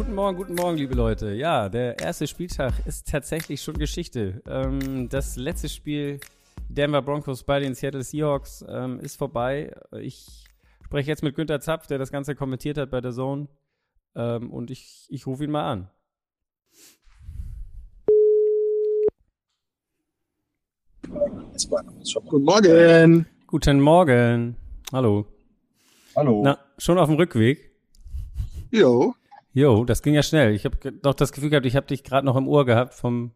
Guten Morgen, guten Morgen, liebe Leute. Ja, der erste Spieltag ist tatsächlich schon Geschichte. Ähm, das letzte Spiel Denver Broncos bei den Seattle Seahawks ähm, ist vorbei. Ich spreche jetzt mit Günter Zapf, der das Ganze kommentiert hat bei der Zone. Ähm, und ich, ich rufe ihn mal an. Guten Morgen. Guten Morgen. Hallo. Hallo. Na, schon auf dem Rückweg? Jo. Jo, das ging ja schnell. Ich habe doch das Gefühl gehabt, ich habe dich gerade noch im Ohr gehabt vom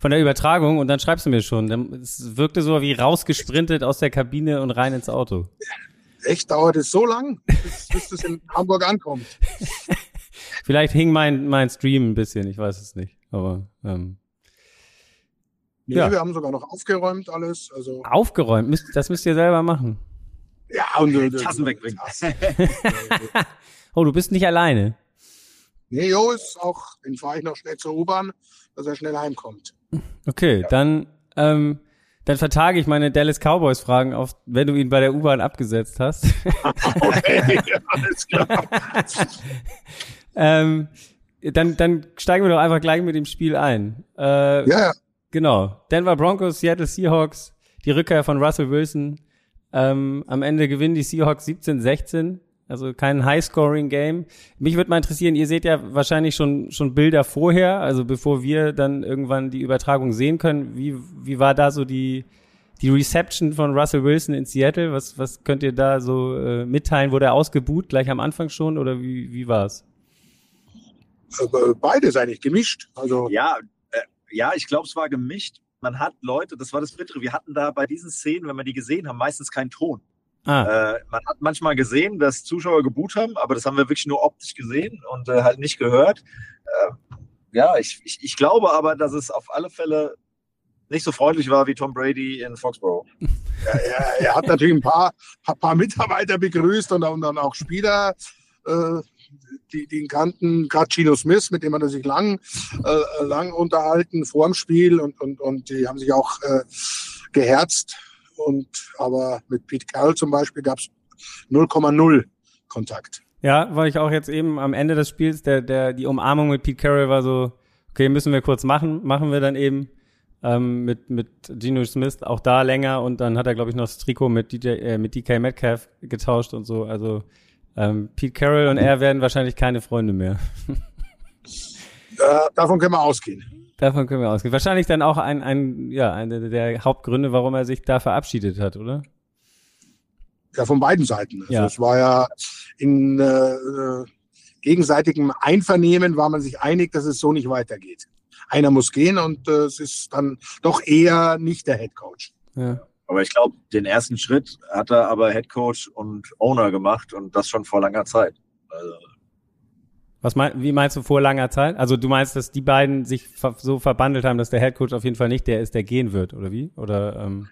von der Übertragung und dann schreibst du mir schon. Es wirkte so wie rausgesprintet aus der Kabine und rein ins Auto. Echt dauert es so lang, bis, bis es in Hamburg ankommt? Vielleicht hing mein mein Stream ein bisschen, ich weiß es nicht, aber ähm, Nee, Ja. wir haben sogar noch aufgeräumt alles. Also aufgeräumt. Müsst, das müsst ihr selber machen. ja und äh, Tassen wegbringen. Oh, du bist nicht alleine. Nee, Jo ist auch, den fahre ich noch schnell zur U-Bahn, dass er schnell heimkommt. Okay, dann ähm, dann vertage ich meine Dallas Cowboys Fragen auf, wenn du ihn bei der U-Bahn abgesetzt hast. Okay, alles klar. ähm, dann dann steigen wir doch einfach gleich mit dem Spiel ein. Äh, Ja, ja. Genau. Denver Broncos, Seattle Seahawks, die Rückkehr von Russell Wilson. Ähm, am Ende gewinnen die Seahawks 17-16. Also kein High-Scoring-Game. Mich würde mal interessieren, ihr seht ja wahrscheinlich schon, schon Bilder vorher, also bevor wir dann irgendwann die Übertragung sehen können. Wie, wie war da so die, die Reception von Russell Wilson in Seattle? Was, was könnt ihr da so äh, mitteilen? Wurde er ausgebuht gleich am Anfang schon oder wie, wie war's? Aber Beides eigentlich gemischt. Also Ja, äh, ja, ich glaube, es war gemischt. Man hat Leute, das war das Bittere, wir hatten da bei diesen Szenen, wenn wir die gesehen haben, meistens keinen Ton. Ah, Äh, man hat manchmal gesehen, dass Zuschauer geboot haben, aber das haben wir wirklich nur optisch gesehen und äh, halt nicht gehört. Äh, ja, ich, ich, ich glaube aber, dass es auf alle Fälle nicht so freundlich war wie Tom Brady in Foxborough. er, er, er hat natürlich ein paar, paar, paar Mitarbeiter begrüßt und, dann- dann auch Spieler, äh, die, ihn kannten, gerade Gino Smith, mit dem hat er sich lang, äh, lang unterhalten vor dem Spiel und, und, und die haben sich auch äh, geherzt. Und aber mit Pete Carroll zum Beispiel gab es 0,0 Kontakt. Ja, war ich auch jetzt eben am Ende des Spiels, der, der, die Umarmung mit Pete Carroll war so, okay, müssen wir kurz machen, machen wir dann eben ähm, mit, mit Geno Smith auch da länger und dann hat er, glaube ich, noch das Trikot mit, DJ, äh, mit DK Metcalf getauscht und so. Also ähm, Pete Carroll und er werden wahrscheinlich keine Freunde mehr. Äh, davon können wir ausgehen. Davon können wir ausgehen. Wahrscheinlich dann auch ein, ein ja, eine der Hauptgründe, warum er sich da verabschiedet hat, oder? Ja, von beiden Seiten. Also Ja. es war ja in äh, äh, gegenseitigem Einvernehmen war man sich einig, dass es so nicht weitergeht. Einer muss gehen und äh, es ist dann doch eher nicht der Head Coach. Ja. Aber ich glaube, den ersten Schritt hat er aber Head Coach und Owner gemacht und das schon vor langer Zeit. Also, Was mein, wie meinst du vor langer Zeit? Also du meinst, dass die beiden sich ver so verbandelt haben, dass der Headcoach auf jeden Fall nicht der ist, der gehen wird, oder wie? Oder ähm,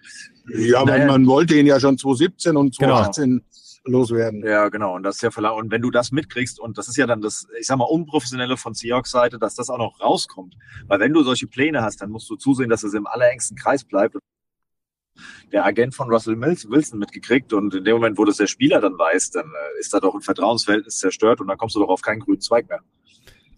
Ja, man, Naja. man wollte ihn ja schon 2017 und Genau. 2018 loswerden. Ja, genau. Und das ist ja verlangt. Und wenn du das mitkriegst, und das ist ja dann das, ich sag mal, unprofessionelle von Seahawks Seite, dass das auch noch rauskommt. Weil wenn du solche Pläne hast, dann musst du zusehen, dass es im allerengsten Kreis bleibt. Der Agent von Russell Wilson mitgekriegt und in dem Moment, wo das der Spieler dann weiß, dann äh, ist da doch ein Vertrauensverhältnis zerstört und dann kommst du doch auf keinen grünen Zweig mehr.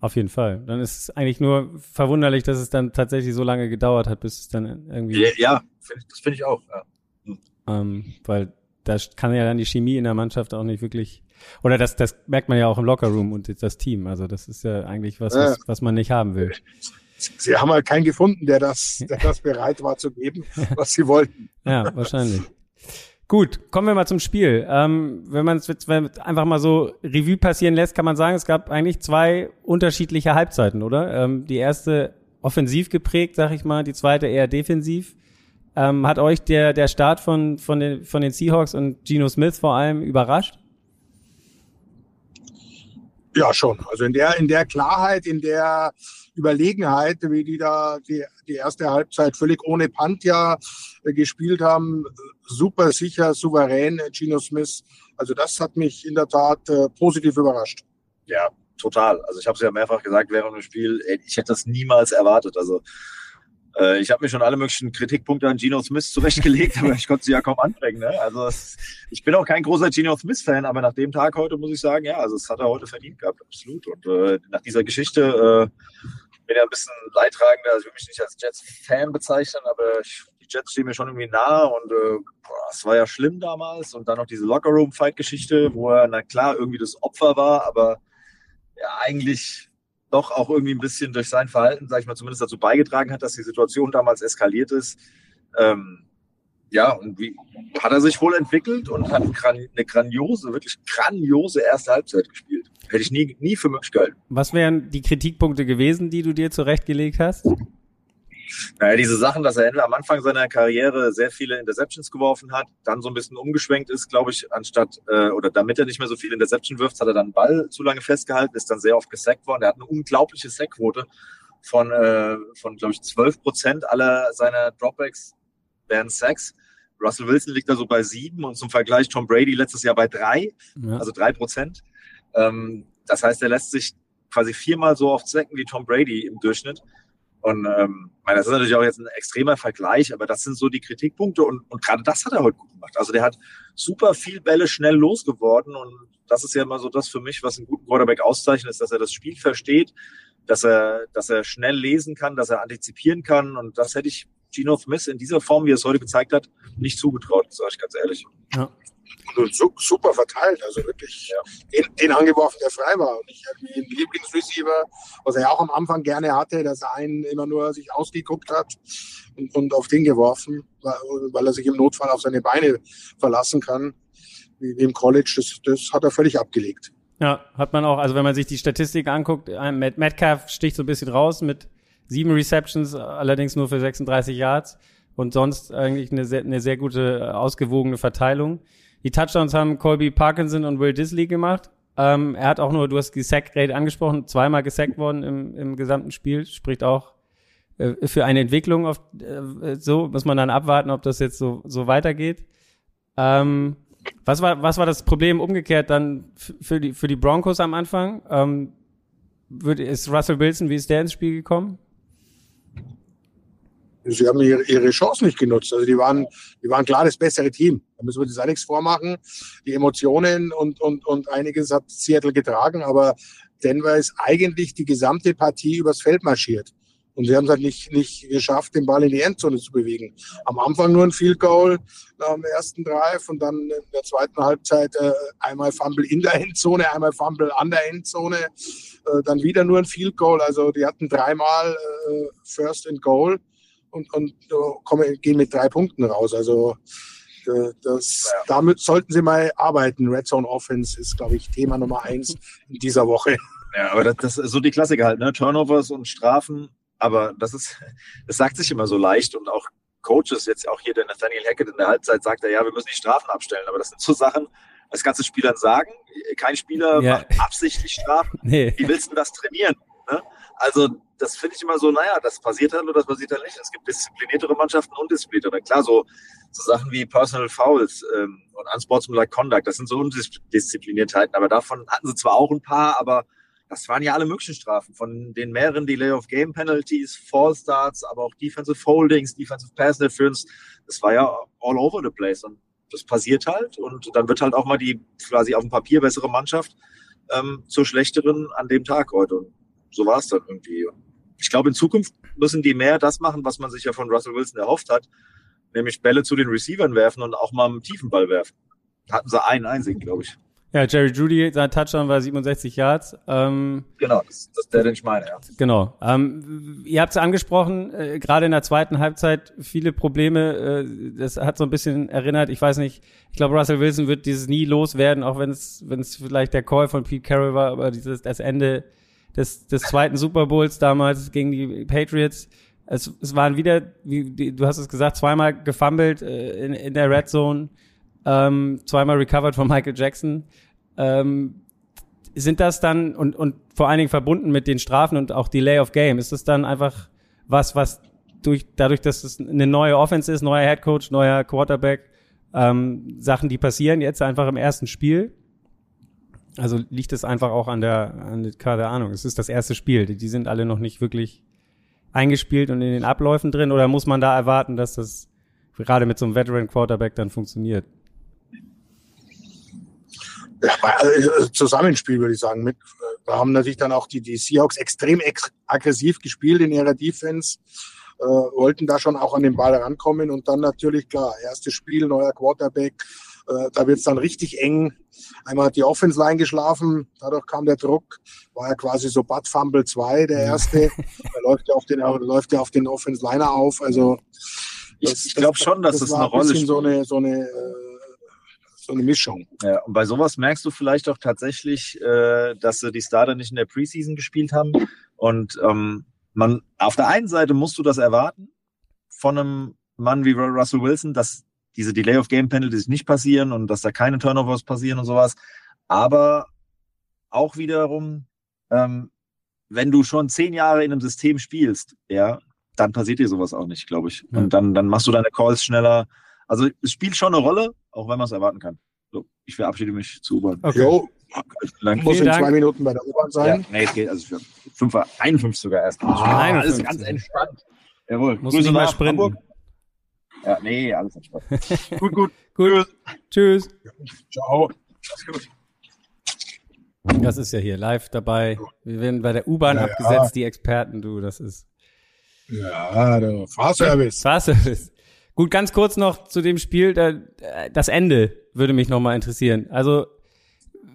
auf jeden Fall. Dann ist es eigentlich nur verwunderlich, dass es dann tatsächlich so lange gedauert hat, bis es dann irgendwie, Ja, ja das finde ich auch. Ja. ähm, weil da kann ja dann die Chemie in der Mannschaft auch nicht wirklich, oder das, das merkt man ja auch im Lockerroom und das Team. Also das ist ja eigentlich was, was, was man nicht haben will. Sie haben halt keinen gefunden, der das, der das bereit war zu geben, was sie wollten. Ja, wahrscheinlich. Gut, kommen wir mal zum Spiel. Ähm, wenn man es einfach mal so Revue passieren lässt, kann man sagen, es gab eigentlich zwei unterschiedliche Halbzeiten, oder? Ähm, die erste offensiv geprägt, sag ich mal, die zweite eher defensiv. Ähm, hat euch der, der Start von, von, den, von den Seahawks und Geno Smith vor allem überrascht? Ja, schon. Also in der, in der Klarheit, in der Überlegenheit, wie die da die, die erste Halbzeit völlig ohne Punt ja äh, gespielt haben, super sicher, souverän, äh, Gino Smith. Also das hat mich in der Tat äh, positiv überrascht. Ja, total. Also ich habe es ja mehrfach gesagt während dem Spiel, ich hätte das niemals erwartet. Also äh, ich habe mir schon alle möglichen Kritikpunkte an Geno Smith zurechtgelegt, aber ich konnte sie ja kaum anbringen. Ne? Also es, ich bin auch kein großer Geno Smith-Fan, aber nach dem Tag heute muss ich sagen, ja, also es hat er heute verdient gehabt, absolut. Und äh, nach dieser Geschichte äh, bin ja ein bisschen leidtragender, also ich will mich nicht als Jets-Fan bezeichnen, aber ich, die Jets stehen mir schon irgendwie nahe und äh, es war ja schlimm damals und dann noch diese Locker-Room-Fight-Geschichte, wo er, na klar, irgendwie das Opfer war, aber ja, eigentlich doch auch irgendwie ein bisschen durch sein Verhalten, sag ich mal, zumindest dazu beigetragen hat, dass die Situation damals eskaliert ist. Ähm, ja, und wie hat er sich wohl entwickelt und hat eine grandiose, wirklich grandiose erste Halbzeit gespielt. Hätte ich nie, nie für möglich gehalten. Was wären die Kritikpunkte gewesen, die du dir zurechtgelegt hast? Naja, diese Sachen, dass er am Anfang seiner Karriere sehr viele Interceptions geworfen hat, dann so ein bisschen umgeschwenkt ist, glaube ich, anstatt, äh, oder damit er nicht mehr so viele Interception wirft, hat er dann den Ball zu lange festgehalten, ist dann sehr oft gesackt worden. Er hat eine unglaubliche Sackquote von, äh, von glaube ich, 12 Prozent aller seiner Dropbacks werden Sacks. Russell Wilson liegt da so bei sieben und zum Vergleich Tom Brady letztes Jahr bei drei, ja. also drei Prozent. Ähm, das heißt, er lässt sich quasi viermal so oft sacken wie Tom Brady im Durchschnitt. Und ähm, das ist natürlich auch jetzt ein extremer Vergleich, aber das sind so die Kritikpunkte und, und gerade das hat er heute gut gemacht. Also der hat super viel Bälle schnell losgeworden und das ist ja immer so das für mich, was einen guten Quarterback auszeichnet, ist, dass er das Spiel versteht, dass er, dass er schnell lesen kann, dass er antizipieren kann und das hätte ich Gino Smith in dieser Form, wie er es heute gezeigt hat, nicht zugetraut, sage ich ganz ehrlich. Ja. Und super verteilt, also wirklich ja. den, den, angeworfen, der frei war. Und ich habe den Lieblingsreceiver, was er ja auch am Anfang gerne hatte, dass er einen immer nur sich ausgeguckt hat und, und auf den geworfen, weil, weil, er sich im Notfall auf seine Beine verlassen kann. Wie im College, das, das hat er völlig abgelegt. Ja, hat man auch, also wenn man sich die Statistik anguckt, äh, Metcalf sticht so ein bisschen raus mit sieben Receptions, allerdings nur für 36 Yards und sonst eigentlich eine sehr, eine sehr gute, ausgewogene Verteilung. Die Touchdowns haben Colby Parkinson und Will Disley gemacht. Ähm, er hat auch nur, du hast die Sack-Rate angesprochen, zweimal gesackt worden im, im gesamten Spiel, spricht auch äh, für eine Entwicklung auf, äh, so, muss man dann abwarten, ob das jetzt so, so weitergeht. Ähm, was war, was war das Problem umgekehrt dann für die, für die Broncos am Anfang? Ähm, wird, ist Russell Wilson, wie ist der ins Spiel gekommen? Sie haben ihre, ihre Chance nicht genutzt. Also die waren, die waren klar das bessere Team. Da müssen wir das auch nichts vormachen. Die Emotionen und, und, und einiges hat Seattle getragen, aber Denver ist eigentlich die gesamte Partie übers Feld marschiert. Und sie haben es halt nicht, nicht geschafft, den Ball in die Endzone zu bewegen. Am Anfang nur ein Field Goal nach dem ersten Drive und dann in der zweiten Halbzeit äh, einmal Fumble in der Endzone, einmal Fumble an der Endzone, äh, dann wieder nur ein Field Goal. Also die hatten dreimal äh, First and Goal und, und uh, kommen, gehen mit drei Punkten raus. Also äh, das, ja. damit sollten sie mal arbeiten. Red Zone Offense ist, glaube ich, Thema Nummer eins in dieser Woche. Ja, aber das, das ist so die Klassiker halt, ne? Turnovers und Strafen. Aber das ist, das sagt sich immer so leicht und auch Coaches, jetzt auch hier der Nathaniel Hackett in der Halbzeit sagt er, ja, wir müssen die Strafen abstellen. Aber das sind so Sachen, das kannst du Spielern sagen. Kein Spieler ja. macht absichtlich Strafen. Nee. Wie willst du das trainieren? Also das finde ich immer so, naja, das passiert halt oder das passiert halt nicht. Es gibt diszipliniertere Mannschaften und diszipliniertere. Klar, so, so Sachen wie Personal Fouls ähm, und Unsportsmanlike Conduct, das sind so Undiszipliniertheiten, aber davon hatten sie zwar auch ein paar, aber das waren ja alle möglichen Strafen, von den mehreren Delay of Game Penalties, Fall Starts, aber auch Defensive Holdings, Defensive Pass Interference. Das war ja all over the place und das passiert halt und dann wird halt auch mal die quasi auf dem Papier bessere Mannschaft ähm, zur schlechteren an dem Tag heute. Und so war es dann irgendwie. Ich glaube, in Zukunft müssen die mehr das machen, was man sich ja von Russell Wilson erhofft hat, nämlich Bälle zu den Receivern werfen und auch mal einen tiefen Ball werfen. Hatten sie einen einzigen, glaube ich. Ja, Jerry Judy, sein Touchdown war 67 Yards. Ähm, genau, das, das ist der, den ich meine, ja. Genau. Ähm, ihr habt es angesprochen, äh, gerade in der zweiten Halbzeit viele Probleme. Äh, das hat so ein bisschen erinnert, ich weiß nicht, ich glaube, Russell Wilson wird dieses nie loswerden, auch wenn es wenn es vielleicht der Call von Pete Carroll war, aber dieses das Ende des, des zweiten Super Bowls damals gegen die Patriots. Es, es waren wieder, wie du hast es gesagt, zweimal gefummelt äh, in, in der Red Zone, ähm, zweimal recovered von Michael Jackson. Ähm, sind das dann und, und vor allen Dingen verbunden mit den Strafen und auch Delay of Game, ist das dann einfach was, was durch, dadurch, dass es eine neue Offense ist, neuer Head Coach, neuer Quarterback, ähm, Sachen, die passieren jetzt einfach im ersten Spiel? Also liegt es einfach auch an der, an der, keine Ahnung, es ist das erste Spiel. Die sind alle noch nicht wirklich eingespielt und in den Abläufen drin oder muss man da erwarten, dass das gerade mit so einem Veteran Quarterback dann funktioniert? Ja, also Zusammenspiel würde ich sagen. Mit, da haben natürlich dann auch die, die Seahawks extrem ex aggressiv gespielt in ihrer Defense, äh, wollten da schon auch an den Ball rankommen und dann natürlich klar, erstes Spiel, neuer Quarterback, äh, da wird es dann richtig eng. Einmal hat die Offense Line geschlafen, dadurch kam der Druck, war ja quasi so Bud Fumble 2, der erste. da läuft ja auf den, läuft ja auf den Offense Liner auf. Also das, ich glaube schon, dass das, das eine Rolle spielt. So eine, so eine, äh, so eine Mischung. Ja, und bei sowas merkst du vielleicht auch tatsächlich, äh, dass sie die Starter nicht in der Preseason gespielt haben. Und ähm, man auf der einen Seite musst du das erwarten von einem Mann wie Russell Wilson, dass diese Delay of Game Penalties nicht passieren und dass da keine Turnovers passieren und sowas. Aber auch wiederum, ähm, wenn du schon zehn Jahre in einem System spielst, ja, dann passiert dir sowas auch nicht, glaube ich. Und dann, dann machst du deine Calls schneller. Also es spielt schon eine Rolle, auch wenn man es erwarten kann. So, ich verabschiede mich zu U-Bahn. Okay. Jo, Lang. Muss in Dank. zwei Minuten bei der U-Bahn sein. Ja, nee, es geht, also für 5, 51 sogar erst. Ah, alles ganz entspannt. Jawohl. Muss Grüße nach sprinten. Hamburg. Ja, nee, alles entspannt. gut, gut. gut. Tschüss. Ciao. Das ist ja hier live dabei. Wir werden bei der U-Bahn ja, abgesetzt, ja. die Experten, du, das ist. Ja, der Fahrservice. Fahrservice. Gut, ganz kurz noch zu dem Spiel. Das Ende würde mich nochmal interessieren. Also,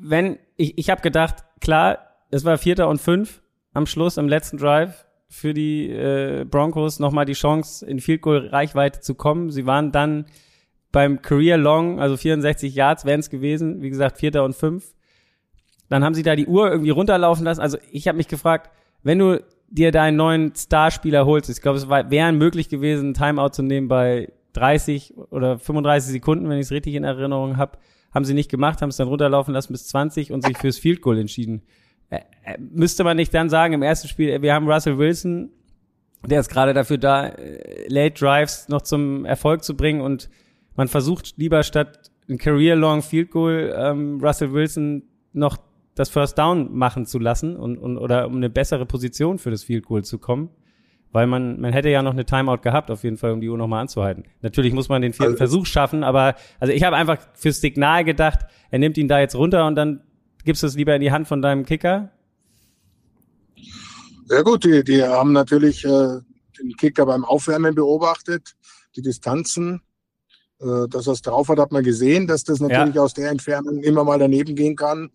wenn, ich, ich habe gedacht, klar, es war Vierter und Fünf am Schluss im letzten Drive für die äh, Broncos nochmal die Chance, in Field Goal Reichweite zu kommen. Sie waren dann beim Career Long, also 64 Yards wären es gewesen, wie gesagt, Vierter und Fünf. Dann haben sie da die Uhr irgendwie runterlaufen lassen. Also ich habe mich gefragt, wenn du dir deinen neuen Starspieler holst. Ich glaube, es wäre möglich gewesen, ein Timeout zu nehmen bei 30 oder 35 Sekunden, wenn ich es richtig in Erinnerung habe. Haben sie nicht gemacht, haben es dann runterlaufen lassen bis 20 und sich fürs Field Goal entschieden. Müsste man nicht dann sagen, im ersten Spiel, wir haben Russell Wilson, der ist gerade dafür da, äh, Late Drives noch zum Erfolg zu bringen und man versucht lieber statt ein Career-Long Field Goal ähm, Russell Wilson noch das First Down machen zu lassen und, und oder um eine bessere Position für das Field Goal zu kommen. Weil man, man hätte ja noch eine Timeout gehabt, auf jeden Fall, um die Uhr nochmal anzuhalten. Natürlich muss man den vierten also, Versuch schaffen, aber also ich habe einfach fürs Signal gedacht, er nimmt ihn da jetzt runter und dann gibst du es lieber in die Hand von deinem Kicker. Sehr gut, die, die haben natürlich äh, den Kicker beim Aufwärmen beobachtet, die Distanzen äh, dass er es drauf hat, hat man gesehen, dass das natürlich ja. aus der Entfernung immer mal daneben gehen kann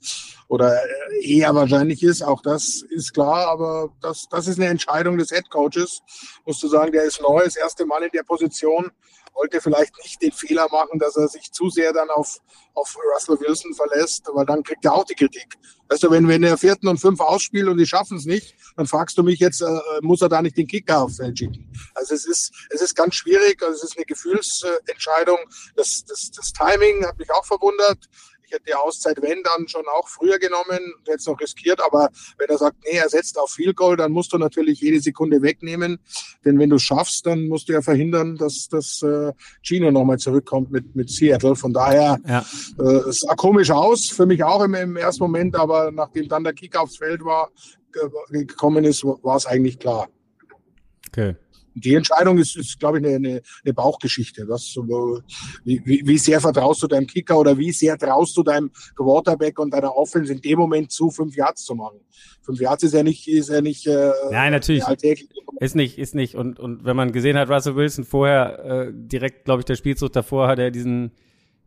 oder äh, eher wahrscheinlich ist. Auch das ist klar, aber das, das ist eine Entscheidung des Head Coaches. Musst du sagen, der ist neu, das erste Mal in der Position wollte vielleicht nicht den Fehler machen, dass er sich zu sehr dann auf, auf Russell Wilson verlässt, weil dann kriegt er auch die Kritik. Weißt du, wenn, wenn er vierten und fünf ausspielt und die schaffen es nicht, dann fragst du mich jetzt, äh, muss er da nicht den Kicker aufs Feld schicken? Also es ist, es ist ganz schwierig, also es ist eine Gefühlsentscheidung. Das, das, das Timing hat mich auch verwundert. Ich hätte die Auszeit, wenn, dann schon auch früher genommen und hätte es noch riskiert. Aber wenn er sagt, nee, er setzt auf Field Goal, dann musst du natürlich jede Sekunde wegnehmen. Denn wenn du es schaffst, dann musst du ja verhindern, dass das äh, Gino nochmal zurückkommt mit, mit Seattle. Von daher, ja. äh, es sah komisch aus, für mich auch im, im ersten Moment, aber nachdem dann der Kick aufs Feld war, gekommen ist, war es eigentlich klar. Okay die Entscheidung ist, ist glaube ich, eine, eine, eine Bauchgeschichte. Was, wie, wie sehr vertraust du deinem Kicker oder wie sehr traust du deinem Quarterback und deiner Offense in dem Moment zu, fünf Yards zu machen? Fünf Yards ist ja nicht, ist ja nicht. Äh, Nein, natürlich. Ist nicht, ist nicht. Und, und wenn man gesehen hat, Russell Wilson vorher, äh, direkt, glaube ich, der Spielzug davor hat er diesen,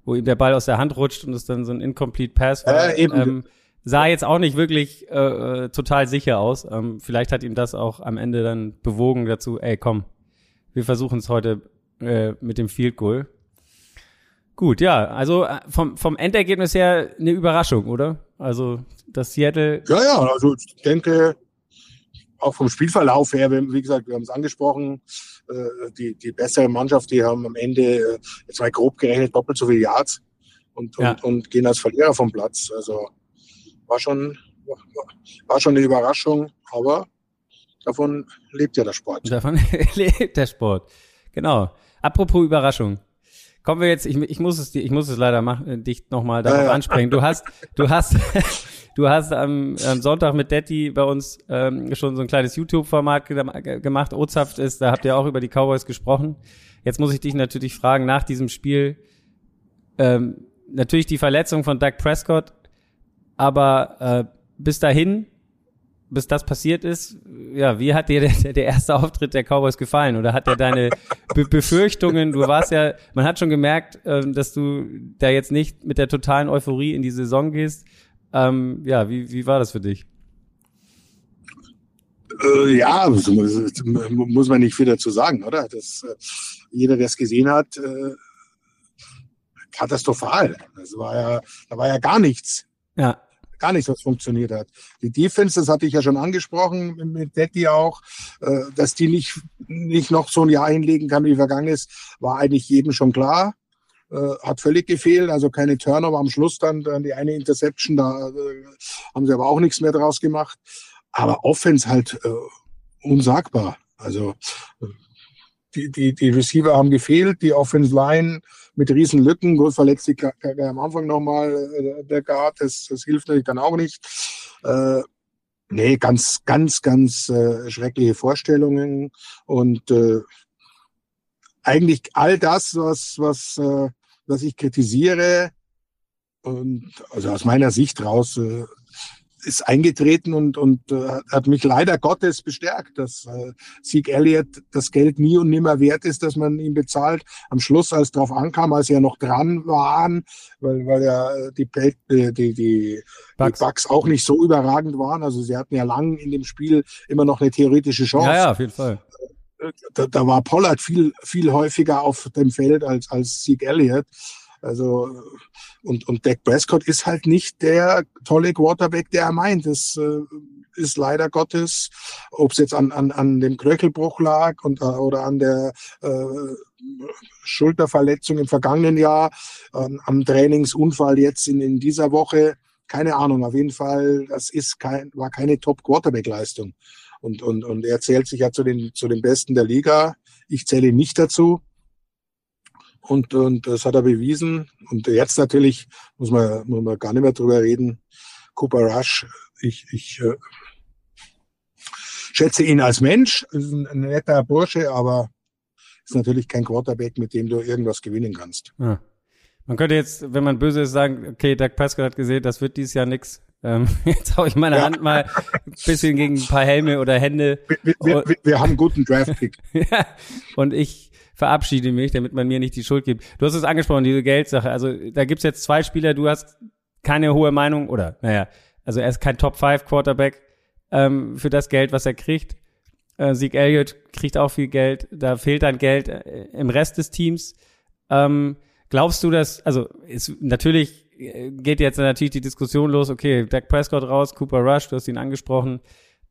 wo ihm der Ball aus der Hand rutscht und es dann so ein Incomplete Pass war. Äh, eben. Ähm, sah jetzt auch nicht wirklich äh, äh, total sicher aus. Ähm, vielleicht hat ihn das auch am Ende dann bewogen dazu, ey, komm, wir versuchen es heute äh, mit dem Field Goal. Gut, ja, also äh, vom, vom Endergebnis her eine Überraschung, oder? Also das Seattle. Ja, ja, also ich denke, auch vom Spielverlauf her, wie gesagt, wir haben es angesprochen, äh, die, die bessere Mannschaft, die haben am Ende, äh, jetzt mal grob gerechnet, doppelt so viele Yards und, und, ja. und gehen als Verlierer vom Platz. Also war schon, war schon eine Überraschung, aber davon lebt ja der Sport. Davon lebt der Sport. Genau. Apropos Überraschung. kommen wir jetzt, ich, ich muss es, ich muss es leider machen, äh, dich nochmal darauf ja, ansprechen. Du hast, du hast, du hast am, am Sonntag mit Detti bei uns ähm, schon so ein kleines YouTube-Format gemacht. Ozapft ist, da habt ihr auch über die Cowboys gesprochen. Jetzt muss ich dich natürlich fragen, nach diesem Spiel, ähm, natürlich die Verletzung von Doug Prescott, aber äh, bis dahin bis das passiert ist, ja, wie hat dir der, der erste Auftritt der Cowboys gefallen? Oder hat er deine Be Befürchtungen, du warst ja, man hat schon gemerkt, ähm, dass du da jetzt nicht mit der totalen Euphorie in die Saison gehst. Ähm, ja, wie, wie war das für dich? Äh, ja, muss man nicht viel dazu sagen, oder? Das, äh, jeder, der es gesehen hat, äh, katastrophal. Das war ja, da war ja gar nichts. Ja gar nichts, was funktioniert hat. Die Defense, das hatte ich ja schon angesprochen mit Detti auch, äh, dass die nicht, nicht noch so ein Jahr hinlegen kann, wie vergangen ist, war eigentlich jedem schon klar. Äh, hat völlig gefehlt, also keine Turnover am Schluss dann, dann die eine Interception, da äh, haben sie aber auch nichts mehr draus gemacht. Aber Offense halt unsagbar. Also die, die, die Receiver haben gefehlt, die Offense Line mit riesen Lücken. Gut, verletzt sich am Anfang nochmal äh, der Guard, das, das hilft natürlich dann auch nicht. Äh, nee, ganz, ganz, ganz äh, schreckliche Vorstellungen und äh, eigentlich all das, was, was, äh, was ich kritisiere, und also aus meiner Sicht raus äh, ist eingetreten und, und äh, hat mich leider Gottes bestärkt, dass äh, Zeke Elliott das Geld nie und nimmer wert ist, dass man ihn bezahlt. Am Schluss, als drauf ankam, als sie ja noch dran waren, weil, weil ja äh, die, die, die, die, Bugs. die Bugs auch nicht so überragend waren. Also sie hatten ja lang in dem Spiel immer noch eine theoretische Chance. Ja, ja, auf jeden Fall. Äh, da, da war Pollard viel, viel häufiger auf dem Feld als, als Zeke Elliott. Also und, und Dak Prescott ist halt nicht der tolle Quarterback, der er meint. Das äh, ist leider Gottes, ob es jetzt an, an, an dem Knöchelbruch lag und, äh, oder an der äh, Schulterverletzung im vergangenen Jahr, äh, am Trainingsunfall jetzt in, in dieser Woche. Keine Ahnung, auf jeden Fall, das ist kein, war keine Top-Quarterback-Leistung. Und, und, und er zählt sich ja zu den, zu den Besten der Liga. Ich zähle ihn nicht dazu. Und, und das hat er bewiesen. Und jetzt natürlich muss man, muss man gar nicht mehr drüber reden. Cooper Rush, ich, ich äh, schätze ihn als Mensch, ist ein, ein netter Bursche, aber ist natürlich kein Quarterback, mit dem du irgendwas gewinnen kannst. Ja. Man könnte jetzt, wenn man böse ist, sagen, okay, Doug Prescott hat gesehen, das wird dieses Jahr nix. Ähm, jetzt hau ich meine ja. Hand mal ein bisschen gegen ein paar Helme oder Hände. Wir, wir, wir, wir haben einen guten Draft-Pick. ja, und ich verabschiede mich, damit man mir nicht die Schuld gibt. Du hast es angesprochen, diese Geldsache. Also da gibt's jetzt zwei Spieler, du hast keine hohe Meinung oder, naja, also er ist kein Top-5-Quarterback ähm, für das Geld, was er kriegt. Äh, Sieg Elliott kriegt auch viel Geld. Da fehlt dann Geld äh, im Rest des Teams. Ähm, glaubst du, dass, also ist, natürlich äh, geht jetzt natürlich die Diskussion los, okay, Dak Prescott raus, Cooper Rush, du hast ihn angesprochen.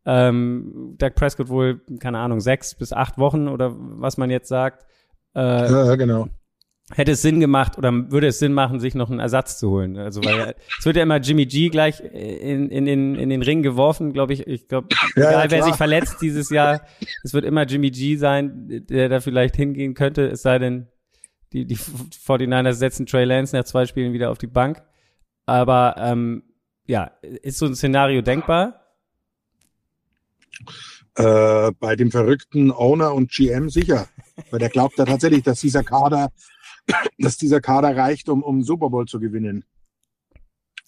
Ähm, Dak Prescott wohl, keine Ahnung, sechs bis acht Wochen oder was man jetzt sagt. Äh, ja, genau. Hätte es Sinn gemacht oder würde es Sinn machen, sich noch einen Ersatz zu holen? Also weil es wird ja immer Jimmy G gleich in, in, den, in den Ring geworfen, glaube ich. Ich glaube, ja, egal ja, wer sich verletzt dieses Jahr, es wird immer Jimmy G sein, der da vielleicht hingehen könnte, es sei denn, die, die 49ers setzen Trey Lance nach zwei Spielen wieder auf die Bank. Aber ähm, ja, ist so ein Szenario denkbar? Äh, bei dem verrückten Owner und GM sicher. Weil der glaubt da tatsächlich, dass dieser Kader, dass dieser Kader reicht, um, um Super Bowl zu gewinnen.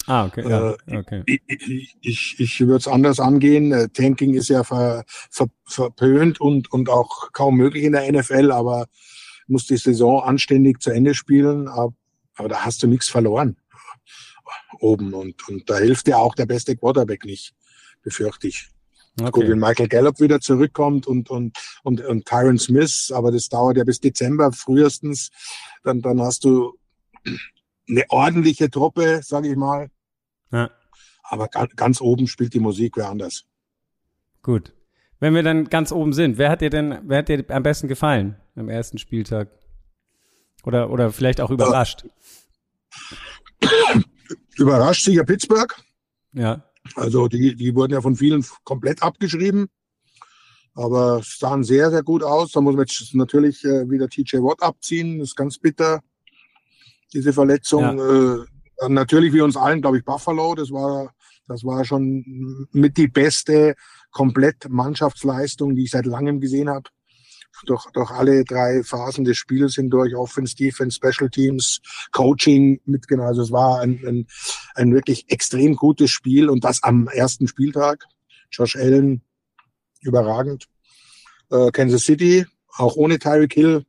Ah, okay. Ja, äh, okay. Ich, ich, ich, ich würde es anders angehen. Äh, Tanking ist ja ver, ver, verpönt und, und auch kaum möglich in der NFL, aber muss die Saison anständig zu Ende spielen. Aber, aber da hast du nichts verloren oben. Und, und da hilft dir auch der beste Quarterback nicht, befürchte ich. Okay. Gut, wenn Michael Gallup wieder zurückkommt und, und, und, und Tyron Smith, aber das dauert ja bis Dezember frühestens, dann, dann hast du eine ordentliche Truppe, sage ich mal. Ja. Aber ganz oben spielt die Musik wer anders. Gut. Wenn wir dann ganz oben sind, wer hat dir denn, wer hat dir am besten gefallen am ersten Spieltag? Oder, oder vielleicht auch überrascht? Überrascht sicher Pittsburgh. Ja. Also die, die wurden ja von vielen komplett abgeschrieben, aber sahen sehr, sehr gut aus. Da muss man jetzt natürlich äh, wieder TJ Watt abziehen, das ist ganz bitter. diese Verletzung. Ja. Äh, natürlich wie uns allen, glaube ich, Buffalo. Das war, das war schon mit die beste komplett Mannschaftsleistung, die ich seit langem gesehen habe. Durch, durch alle drei Phasen des Spiels hindurch, Offense, Defense, Special Teams, Coaching mitgenommen. Also es war ein, ein, ein wirklich extrem gutes Spiel und das am ersten Spieltag. Josh Allen, überragend. Äh, Kansas City, auch ohne Tyreek Hill,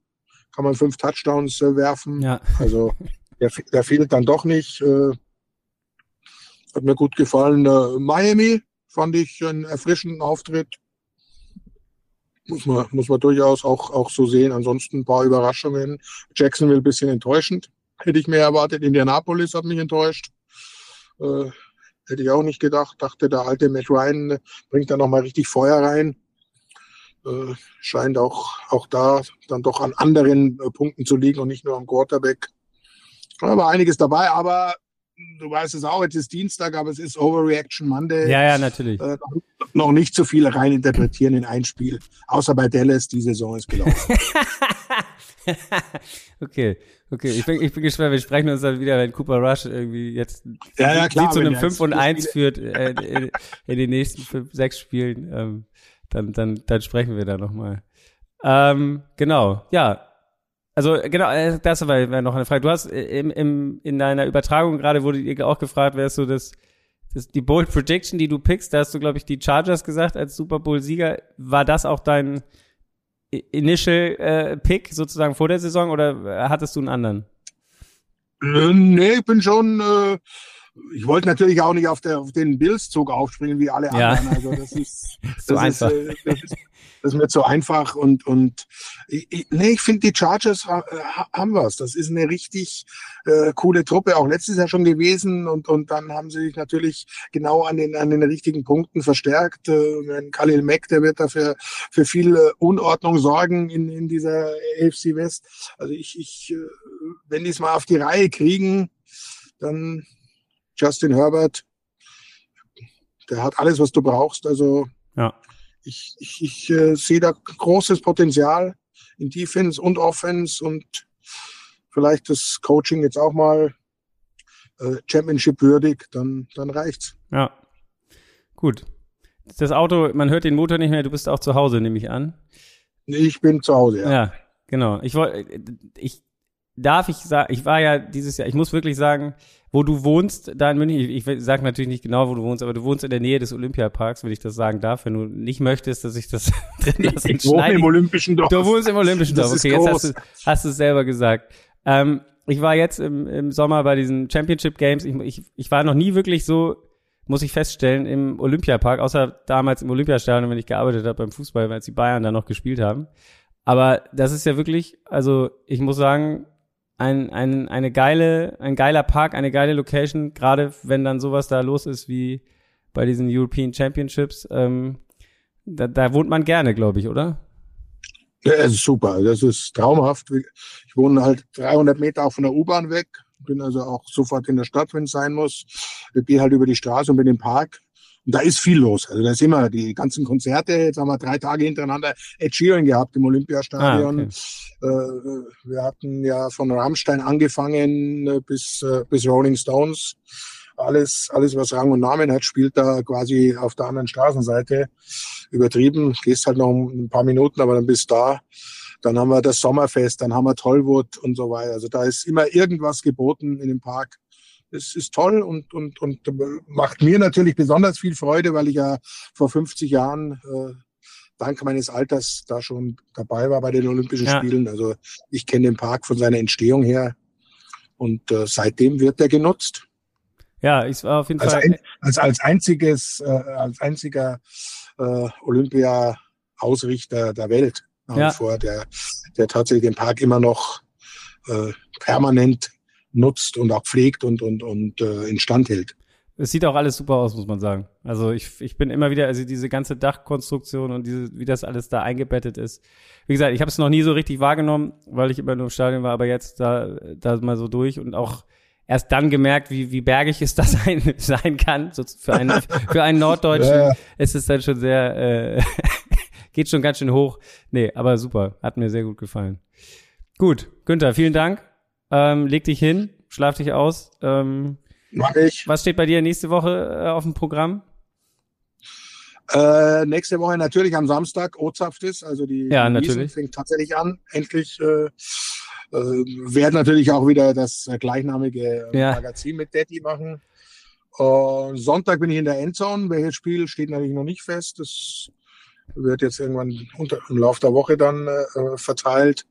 kann man fünf Touchdowns äh, werfen. Ja. Also der, der fehlt dann doch nicht. Äh, hat mir gut gefallen. Äh, Miami fand ich einen erfrischenden Auftritt. Muss man, muss man durchaus auch, auch so sehen. Ansonsten ein paar Überraschungen. Jacksonville ein bisschen enttäuschend. Hätte ich mehr erwartet. Indianapolis hat mich enttäuscht. Äh, hätte ich auch nicht gedacht. Dachte, der alte Matt Ryan bringt da nochmal richtig Feuer rein. Äh, scheint auch, auch da dann doch an anderen äh, Punkten zu liegen und nicht nur am Quarterback. Da war einiges dabei, aber du weißt es auch, jetzt ist Dienstag, aber es ist Overreaction Monday. Ja, ja, natürlich. Äh, noch nicht so viel reininterpretieren in ein Spiel, außer bei Dallas, die Saison ist gelaufen. okay, okay. Ich bin, ich bin gespannt. Wir sprechen uns dann wieder, wenn Cooper Rush irgendwie jetzt ja, ja, klar, zu einem 5 und 1 führt äh, in, in, den nächsten fünf, sechs Spielen. Ähm, dann, dann, dann sprechen wir da nochmal. Ähm, genau, ja. Also genau, äh, das war, noch eine Frage. Du hast im, im, in deiner Übertragung gerade wurde dir auch gefragt, wer ist so das, das die Bold Prediction, die du pickst. Da hast du, glaube ich, die Chargers gesagt als Super Bowl-Sieger. War das auch dein Initial äh, Pick sozusagen vor der Saison oder hattest du einen anderen? Äh, nee, ich bin schon äh, ich wollte natürlich auch nicht auf, der, auf den Bills-Zug aufspringen wie alle ja. anderen. Also das ist, so das einfach. Ist, äh, das, ist, das ist mir zu einfach und und ich, nee, ich finde die Chargers ha, haben was. Das ist eine richtig äh, coole Truppe, auch letztes Jahr schon gewesen und und dann haben sie sich natürlich genau an den an den richtigen Punkten verstärkt. Äh, Khalil Mack, der wird dafür für viel äh, Unordnung sorgen in in dieser AFC West. Also ich ich äh, wenn die es mal auf die Reihe kriegen, dann Justin Herbert, der hat alles, was du brauchst. Also ja. Ich, ich, ich äh, sehe da großes Potenzial in Defense und Offense und vielleicht das Coaching jetzt auch mal äh, Championship würdig, dann, dann reicht's. Ja. Gut. Das Auto, man hört den Motor nicht mehr, du bist auch zu Hause, nehme ich an. Ich bin zu Hause, ja. Ja, genau. Ich wollte, ich darf ich sagen, ich war ja dieses Jahr, ich muss wirklich sagen, wo du wohnst, da in München, ich, ich sage natürlich nicht genau, wo du wohnst, aber du wohnst in der Nähe des Olympiaparks, wenn ich das sagen darf. Wenn du nicht möchtest, dass ich das drin lasse, ich wohne im Olympischen Dorf. Du wohnst im Olympischen Dorf, okay, jetzt hast du, hast du es selber gesagt. Ähm, ich war jetzt im, im Sommer bei diesen Championship Games, ich, ich, ich war noch nie wirklich so, muss ich feststellen, im Olympiapark, außer damals im Olympiastadion, wenn ich gearbeitet habe beim Fußball, weil die Bayern da noch gespielt haben. Aber das ist ja wirklich, also ich muss sagen, ein, ein, eine geile, ein geiler Park, eine geile Location, gerade wenn dann sowas da los ist wie bei diesen European Championships. Ähm, da, da wohnt man gerne, glaube ich, oder? Ja, es ist super. Das ist traumhaft. Ich wohne halt 300 Meter auch von der U-Bahn weg. Bin also auch sofort in der Stadt, wenn es sein muss. Ich gehe halt über die Straße und bin im Park. Und da ist viel los. Also da ist immer die ganzen Konzerte. Jetzt haben wir drei Tage hintereinander Ed Sheeran gehabt im Olympiastadion. Ah, okay. äh, wir hatten ja von Rammstein angefangen bis, äh, bis Rolling Stones. Alles, alles, was Rang und Namen hat, spielt da quasi auf der anderen Straßenseite. Übertrieben. Gehst halt noch ein paar Minuten, aber dann bist da. Dann haben wir das Sommerfest, dann haben wir Tollwood und so weiter. Also da ist immer irgendwas geboten in dem Park es ist toll und, und, und macht mir natürlich besonders viel Freude, weil ich ja vor 50 Jahren äh, dank meines Alters da schon dabei war bei den Olympischen ja. Spielen. Also ich kenne den Park von seiner Entstehung her und äh, seitdem wird er genutzt. Ja, ich war auf jeden als Fall ein, als als einziges äh, als einziger äh, Olympia-Ausrichter der Welt ja. vor, der der tatsächlich den Park immer noch äh, permanent nutzt und auch pflegt und, und, und äh, instand hält. Es sieht auch alles super aus, muss man sagen. Also ich, ich bin immer wieder, also diese ganze Dachkonstruktion und diese, wie das alles da eingebettet ist. Wie gesagt, ich habe es noch nie so richtig wahrgenommen, weil ich immer nur im Stadion war, aber jetzt da, da mal so durch und auch erst dann gemerkt, wie, wie bergig es das sein, sein kann. So für einen, für einen Norddeutschen ja. ist es dann schon sehr, äh, geht schon ganz schön hoch. Nee, aber super. Hat mir sehr gut gefallen. Gut, Günther, vielen Dank. Ähm, leg dich hin, schlaf dich aus. Ähm, Mach ich. was steht bei dir nächste Woche äh, auf dem Programm? Äh, nächste Woche natürlich am Samstag Ozapftis, also die Ja, die fängt tatsächlich an. Endlich äh, äh, werden natürlich auch wieder das äh, gleichnamige äh, Ja. Magazin mit Daddy machen. Und Sonntag bin ich in der Endzone. Welches Spiel steht natürlich noch nicht fest. Das wird jetzt irgendwann unter, im Laufe der Woche dann äh, verteilt.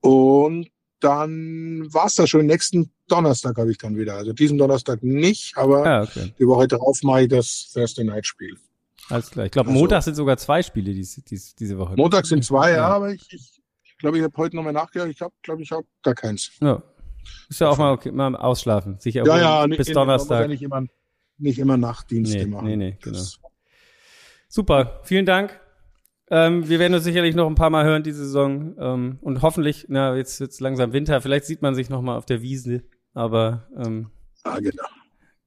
Und dann war's das schon. Nächsten Donnerstag habe ich dann wieder. Also diesen Donnerstag nicht, aber Ja, okay. die Woche darauf mache ich das Thursday Night Spiel. Alles klar. Ich glaube, Also- Montag sind sogar zwei Spiele dies, dies, diese Woche. Montag sind zwei, ja, Ja. aber ich, ich glaube, ich habe heute nochmal nachgedacht. Ich habe, glaube ich, habe gar keins. Ja. Ist ja auch mal okay, mal ausschlafen. Sich Ja, ja, bis muss Donnerstag. Ja nicht immer, nicht immer Nachtdienste Nee, machen. nee, nee, genau. Super, vielen Dank. Ähm, wir werden uns sicherlich noch ein paar Mal hören diese Saison ähm, und hoffentlich, na jetzt wird's langsam Winter, vielleicht sieht man sich noch mal auf der Wiese, aber ähm, Ja, genau.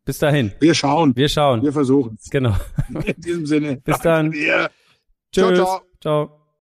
bis dahin, Wir schauen. wir schauen. Wir versuchen es. Genau. In diesem Sinne. Bis dann. Tschüss. Ciao, ciao. ciao.